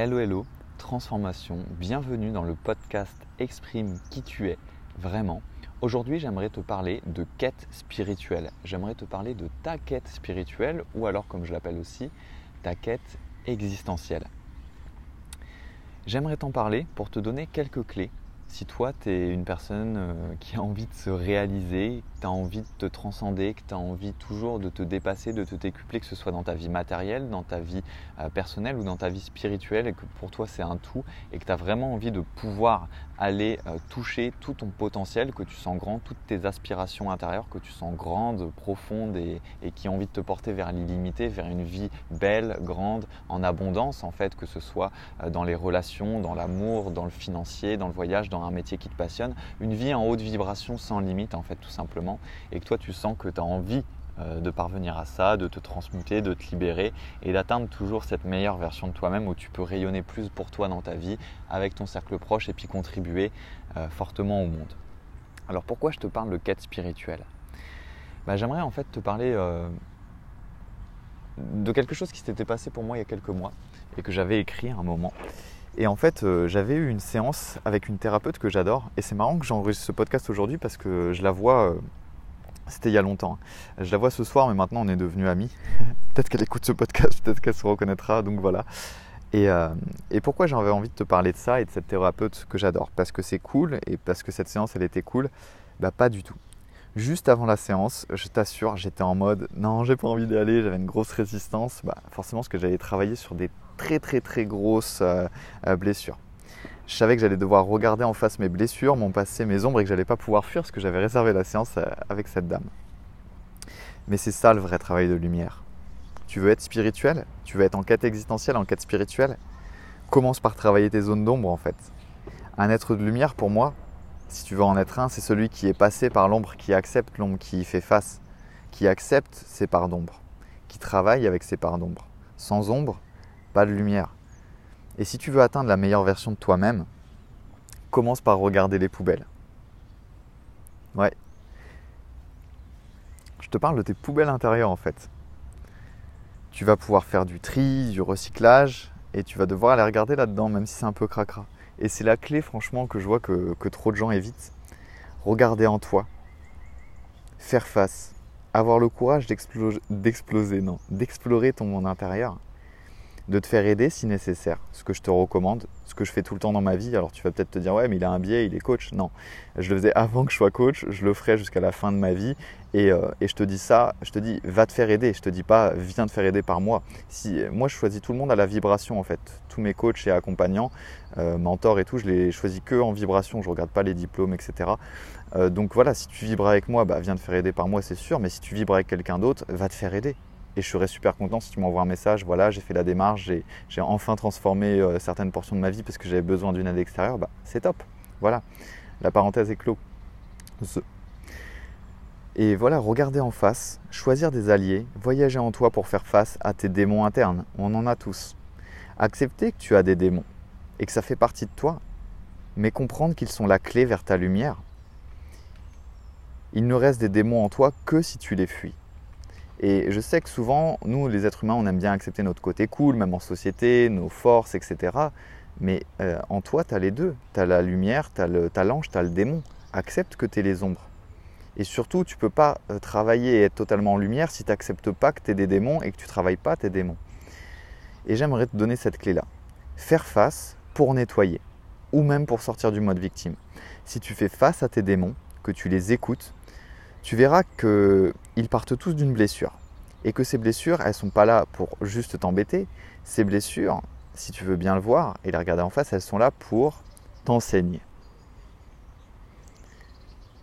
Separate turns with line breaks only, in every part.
Hello hello, transformation, bienvenue dans le podcast Exprime qui tu es vraiment. Aujourd'hui j'aimerais te parler de quête spirituelle. J'aimerais te parler de ta quête spirituelle ou alors comme je l'appelle aussi, ta quête existentielle. J'aimerais t'en parler pour te donner quelques clés si toi, tu es une personne euh, qui a envie de se réaliser, que tu as envie de te transcender, que tu as envie toujours de te dépasser, de te décupler, que ce soit dans ta vie matérielle, dans ta vie euh, personnelle ou dans ta vie spirituelle, et que pour toi c'est un tout, et que tu as vraiment envie de pouvoir aller euh, toucher tout ton potentiel, que tu sens grand, toutes tes aspirations intérieures, que tu sens grandes, profondes et, qui ont envie de te porter vers l'illimité, vers une vie belle, grande, en abondance en fait, que ce soit dans les relations, dans l'amour, dans le financier, dans le voyage, dans un métier qui te passionne, une vie en haute vibration sans limite en fait tout simplement, et que toi tu sens que tu as envie euh, de parvenir à ça, de te transmuter, de te libérer et d'atteindre toujours cette meilleure version de toi-même où tu peux rayonner plus pour toi dans ta vie, avec ton cercle proche et puis contribuer euh, fortement au monde. Alors pourquoi je te parle de quête spirituelle? Bah, J'aimerais en fait te parler euh, de quelque chose qui s'était passé pour moi il y a quelques mois et que j'avais écrit à un moment. Et en fait, euh, j'avais eu une séance avec une thérapeute que j'adore. Et c'est marrant que j'enregistre ce podcast aujourd'hui parce que je la vois. Euh, c'était il y a longtemps. Hein. Je la vois ce soir, mais maintenant on est devenus amis. peut-être qu'elle écoute ce podcast, peut-être qu'elle se reconnaîtra. Donc voilà. Et, euh, et pourquoi j'avais envie de te parler de ça et de cette thérapeute que j'adore? Parce que c'est cool et parce que cette séance elle était cool? Bah pas du tout. Juste avant la séance, je t'assure, j'étais en mode non, j'ai pas envie d'y aller, j'avais une grosse résistance. Bah, forcément, parce que j'allais travailler sur des très très très grosses euh, euh, blessures. Je savais que j'allais devoir regarder en face mes blessures, mon passé, mes ombres et que j'allais pas pouvoir fuir parce que j'avais réservé la séance euh, avec cette dame. Mais c'est ça le vrai travail de lumière. Tu veux être spirituel? Tu veux être en quête existentielle, en quête spirituelle? Commence par travailler tes zones d'ombre en fait. Un être de lumière pour moi, si tu veux en être un, c'est celui qui est passé par l'ombre, qui accepte l'ombre, qui y fait face, qui accepte ses parts d'ombre, qui travaille avec ses parts d'ombre. Sans ombre, pas de lumière. Et si tu veux atteindre la meilleure version de toi-même, commence par regarder les poubelles. Ouais. Je te parle de tes poubelles intérieures en fait. Tu vas pouvoir faire du tri, du recyclage, et tu vas devoir aller regarder là-dedans, même si c'est un peu cracra. Et c'est la clé, franchement, que je vois que, trop de gens évitent. Regarder en toi, faire face, avoir le courage d'exploser, non, d'explorer ton monde intérieur, de te faire aider si nécessaire. Ce que je te recommande, ce que je fais tout le temps dans ma vie. Alors tu vas peut-être te dire, ouais, mais il a un biais, il est coach. Non, je le faisais avant que je sois coach, je le ferai jusqu'à la fin de ma vie. Et, euh, et, je te dis ça, je te dis, va te faire aider. Je te dis pas, viens te faire aider par moi. Si, moi, je choisis tout le monde à la vibration en fait. Tous mes coachs et accompagnants, euh, mentors et tout, je les choisis que en vibration. Je regarde pas les diplômes, etc. Euh, donc voilà, si tu vibres avec moi, bah, viens te faire aider par moi, c'est sûr. Mais si tu vibres avec quelqu'un d'autre, va te faire aider et je serais super content si tu m'envoies un message. Voilà, j'ai fait la démarche, j'ai enfin transformé euh, certaines portions de ma vie parce que j'avais besoin d'une aide extérieure. Bah, c'est top. Voilà, la parenthèse est clos. Et voilà, regarder en face, choisir des alliés, voyager en toi pour faire face à tes démons internes. On en a tous. Accepter que tu as des démons et que ça fait partie de toi, mais comprendre qu'ils sont la clé vers ta lumière. Il ne reste des démons en toi que si tu les fuis. Et je sais que souvent, nous, les êtres humains, on aime bien accepter notre côté cool, même en société, nos forces, etc. Mais euh, en toi, tu as les deux. Tu as la lumière, tu as l'ange, tu as le démon. Accepte que tu es les ombres. Et surtout, tu ne peux pas euh, travailler et être totalement en lumière si tu n'acceptes pas que tu es des démons et que tu travailles pas tes démons. Et j'aimerais te donner cette clé-là. Faire face pour nettoyer, ou même pour sortir du mode victime. Si tu fais face à tes démons, que tu les écoutes, tu verras qu'ils partent tous d'une blessure. Et que ces blessures, elles ne sont pas là pour juste t'embêter. Ces blessures, si tu veux bien le voir et les regarder en face, elles sont là pour t'enseigner.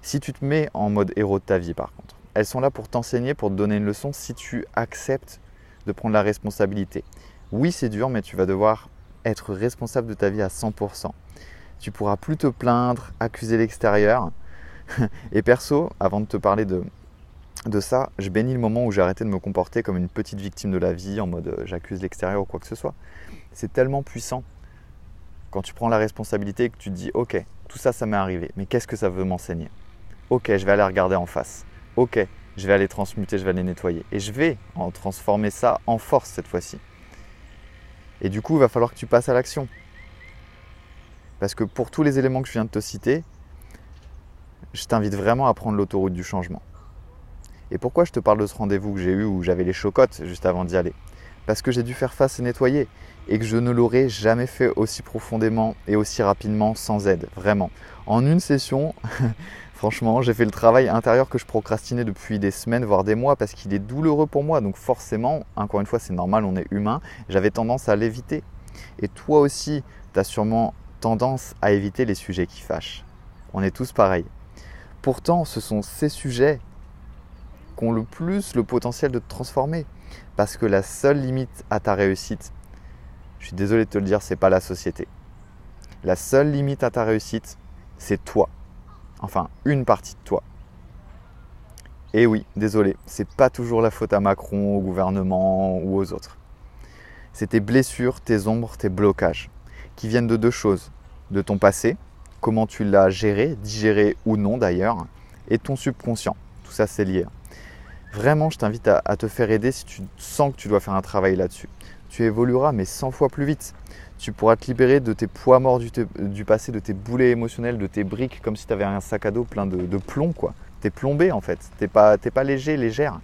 Si tu te mets en mode héros de ta vie par contre, elles sont là pour t'enseigner, pour te donner une leçon si tu acceptes de prendre la responsabilité. Oui, c'est dur, mais tu vas devoir être responsable de ta vie à 100%. Tu pourras plus te plaindre, accuser l'extérieur, et perso, avant de te parler de, de ça, je bénis le moment où j'ai arrêté de me comporter comme une petite victime de la vie, en mode euh, j'accuse l'extérieur ou quoi que ce soit. C'est tellement puissant quand tu prends la responsabilité et que tu te dis ok, tout ça, ça m'est arrivé, mais qu'est-ce que ça veut m'enseigner? Ok, je vais aller regarder en face. Ok, je vais aller transmuter, je vais aller nettoyer. Et je vais en transformer ça en force cette fois-ci. Et du coup, il va falloir que tu passes à l'action. Parce que pour tous les éléments que je viens de te citer, je t'invite vraiment à prendre l'autoroute du changement. Et pourquoi je te parle de ce rendez-vous que j'ai eu où j'avais les chocottes juste avant d'y aller? Parce que j'ai dû faire face et nettoyer et que je ne l'aurais jamais fait aussi profondément et aussi rapidement sans aide, vraiment. En une session, franchement, j'ai fait le travail intérieur que je procrastinais depuis des semaines, voire des mois, parce qu'il est douloureux pour moi. Donc forcément, encore une fois, c'est normal, on est humain, j'avais tendance à l'éviter. Et toi aussi, tu as sûrement tendance à éviter les sujets qui fâchent. On est tous pareils. Pourtant, ce sont ces sujets qui ont le plus le potentiel de te transformer. Parce que la seule limite à ta réussite, je suis désolé de te le dire, c'est pas la société. La seule limite à ta réussite, c'est toi. Enfin, une partie de toi. Et oui, désolé, c'est pas toujours la faute à Macron, au gouvernement ou aux autres. C'est tes blessures, tes ombres, tes blocages, qui viennent de deux choses. De ton passé, comment tu l'as géré, digéré ou non d'ailleurs, et ton subconscient. Tout ça, c'est lié. Vraiment, je t'invite à, te faire aider si tu sens que tu dois faire un travail là-dessus. Tu évolueras, mais 100 fois plus vite. Tu pourras te libérer de tes poids morts du, passé, de tes boulets émotionnels, de tes briques, comme si tu avais un sac à dos plein de, plomb, quoi. es plombé en fait. T'es pas, pas léger, légère.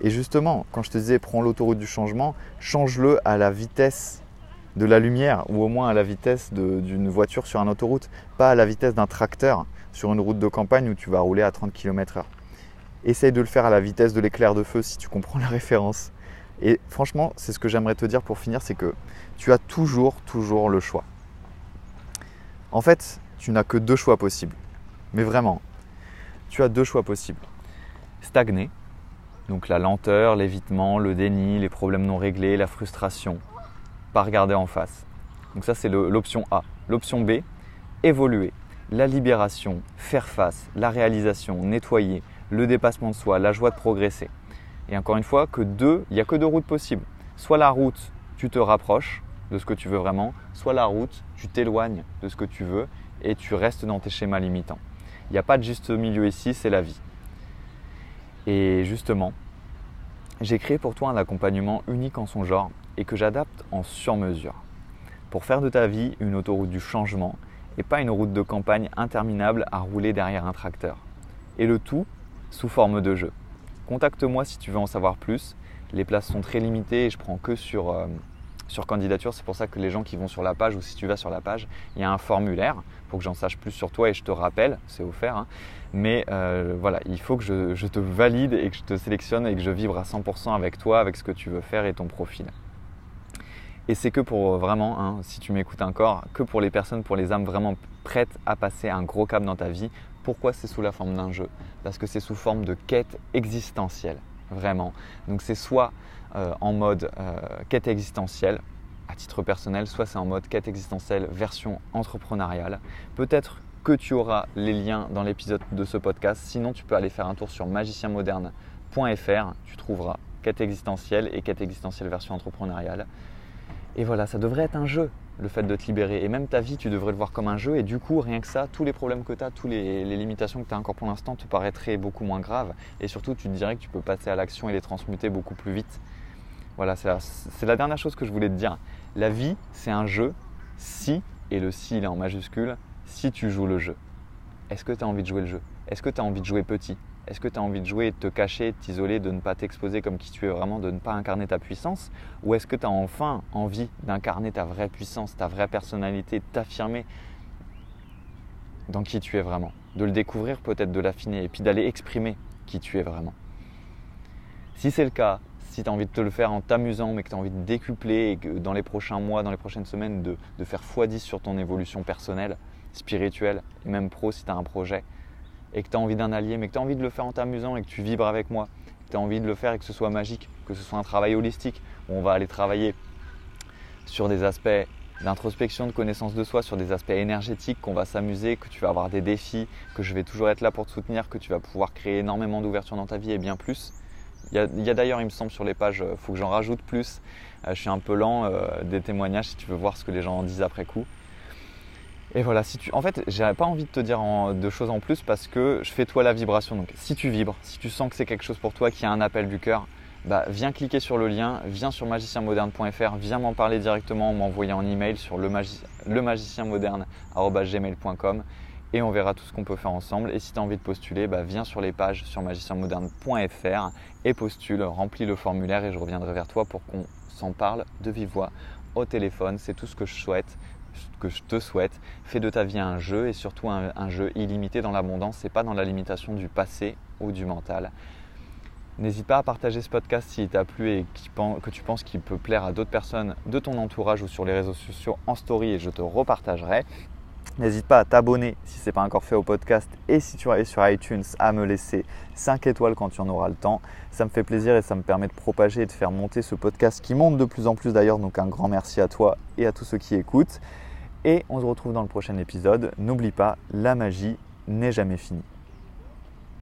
Et justement, quand je te disais prends l'autoroute du changement, change-le à la vitesse de la lumière ou au moins à la vitesse d'une voiture sur une autoroute, pas à la vitesse d'un tracteur sur une route de campagne où tu vas rouler à 30 km/h. Essaye de le faire à la vitesse de l'éclair de feu si tu comprends la référence. Et franchement, c'est ce que j'aimerais te dire pour finir, c'est que tu as toujours, toujours le choix. En fait, tu n'as que deux choix possibles. Mais vraiment, tu as deux choix possibles. Stagner, donc la lenteur, l'évitement, le déni, les problèmes non réglés, la frustration, pas regarder en face. Donc ça, c'est l'option A. L'option B, évoluer, la libération, faire face, la réalisation, nettoyer, le dépassement de soi, la joie de progresser. Et encore une fois, que deux, il n'y a que deux routes possibles. Soit la route, tu te rapproches de ce que tu veux vraiment, soit la route, tu t'éloignes de ce que tu veux et tu restes dans tes schémas limitants. Il n'y a pas de juste milieu ici, c'est la vie. Et justement, j'ai créé pour toi un accompagnement unique en son genre et que j'adapte en sur-mesure pour faire de ta vie une autoroute du changement et pas une route de campagne interminable à rouler derrière un tracteur. Et le tout sous forme de jeu. Contacte-moi si tu veux en savoir plus. Les places sont très limitées et je prends que sur, euh, sur candidature. C'est pour ça que les gens qui vont sur la page ou si tu vas sur la page, il y a un formulaire pour que j'en sache plus sur toi et je te rappelle, c'est offert. Hein. Mais euh, voilà, il faut que je, je te valide et que je te sélectionne et que je vibre à 100% avec toi, avec ce que tu veux faire et ton profil. Et c'est que pour euh, vraiment, hein, si tu m'écoutes encore, que pour les personnes, pour les âmes vraiment prêtes à passer un gros cap dans ta vie. Pourquoi c'est sous la forme d'un jeu Parce que c'est sous forme de quête existentielle, vraiment. Donc c'est soit euh, en mode euh, quête existentielle, à titre personnel, soit c'est en mode quête existentielle version entrepreneuriale. Peut-être que tu auras les liens dans l'épisode de ce podcast. Sinon, tu peux aller faire un tour sur magicienmoderne.fr. Tu trouveras quête existentielle et quête existentielle version entrepreneuriale. Et voilà, ça devrait être un jeu, le fait de te libérer. Et même ta vie, tu devrais le voir comme un jeu. Et du coup, rien que ça, tous les problèmes que tu as, toutes les, limitations que tu as encore pour l'instant te paraîtraient beaucoup moins graves. Et surtout, tu te dirais que tu peux passer à l'action et les transmuter beaucoup plus vite. Voilà, c'est la, la, dernière chose que je voulais te dire. La vie, c'est un jeu si, et le si il est en majuscule, si tu joues le jeu. Est-ce que tu as envie de jouer le jeu? Est-ce que tu as envie de jouer petit? Est-ce que tu as envie de jouer, de te cacher, de t'isoler, de ne pas t'exposer comme qui tu es vraiment, de ne pas incarner ta puissance? Ou est-ce que tu as enfin envie d'incarner ta vraie puissance, ta vraie personnalité, de t'affirmer dans qui tu es vraiment? De le découvrir peut-être, de l'affiner et puis d'aller exprimer qui tu es vraiment. Si c'est le cas, si tu as envie de te le faire en t'amusant, mais que tu as envie de décupler et que dans les prochains mois, dans les prochaines semaines, de, faire x10 sur ton évolution personnelle, spirituelle et même pro si tu as un projet, et que tu as envie d'un allié, mais que tu as envie de le faire en t'amusant et que tu vibres avec moi, que tu as envie de le faire et que ce soit magique, que ce soit un travail holistique, où on va aller travailler sur des aspects d'introspection, de connaissance de soi, sur des aspects énergétiques, qu'on va s'amuser, que tu vas avoir des défis, que je vais toujours être là pour te soutenir, que tu vas pouvoir créer énormément d'ouverture dans ta vie et bien plus. Il y a, d'ailleurs, il me semble, sur les pages, euh, faut que j'en rajoute plus. Euh, je suis un peu lent euh, des témoignages si tu veux voir ce que les gens en disent après coup. Et voilà, si tu, en fait, j'ai pas envie de te dire de choses en plus parce que je fais toi la vibration. Donc, si tu vibres, si tu sens que c'est quelque chose pour toi, qui a un appel du cœur, bah, viens cliquer sur le lien, viens sur magicienmoderne.fr, viens m'en parler directement, m'envoyer un email sur le, et on verra tout ce qu'on peut faire ensemble. Et si tu as envie de postuler, bah, viens sur les pages sur magicienmoderne.fr et postule, remplis le formulaire et je reviendrai vers toi pour qu'on s'en parle de vive voix au téléphone. C'est tout ce que je souhaite que je te souhaite. Fais de ta vie un jeu et surtout un, jeu illimité dans l'abondance et pas dans la limitation du passé ou du mental. N'hésite pas à partager ce podcast s'il t'a plu et que tu penses qu'il peut plaire à d'autres personnes de ton entourage ou sur les réseaux sociaux en story et je te repartagerai. N'hésite pas à t'abonner si ce n'est pas encore fait au podcast et si tu es sur iTunes à me laisser 5 étoiles quand tu en auras le temps. Ça me fait plaisir et ça me permet de propager et de faire monter ce podcast qui monte de plus en plus d'ailleurs. Donc un grand merci à toi et à tous ceux qui écoutent. Et on se retrouve dans le prochain épisode. N'oublie pas, la magie n'est jamais finie.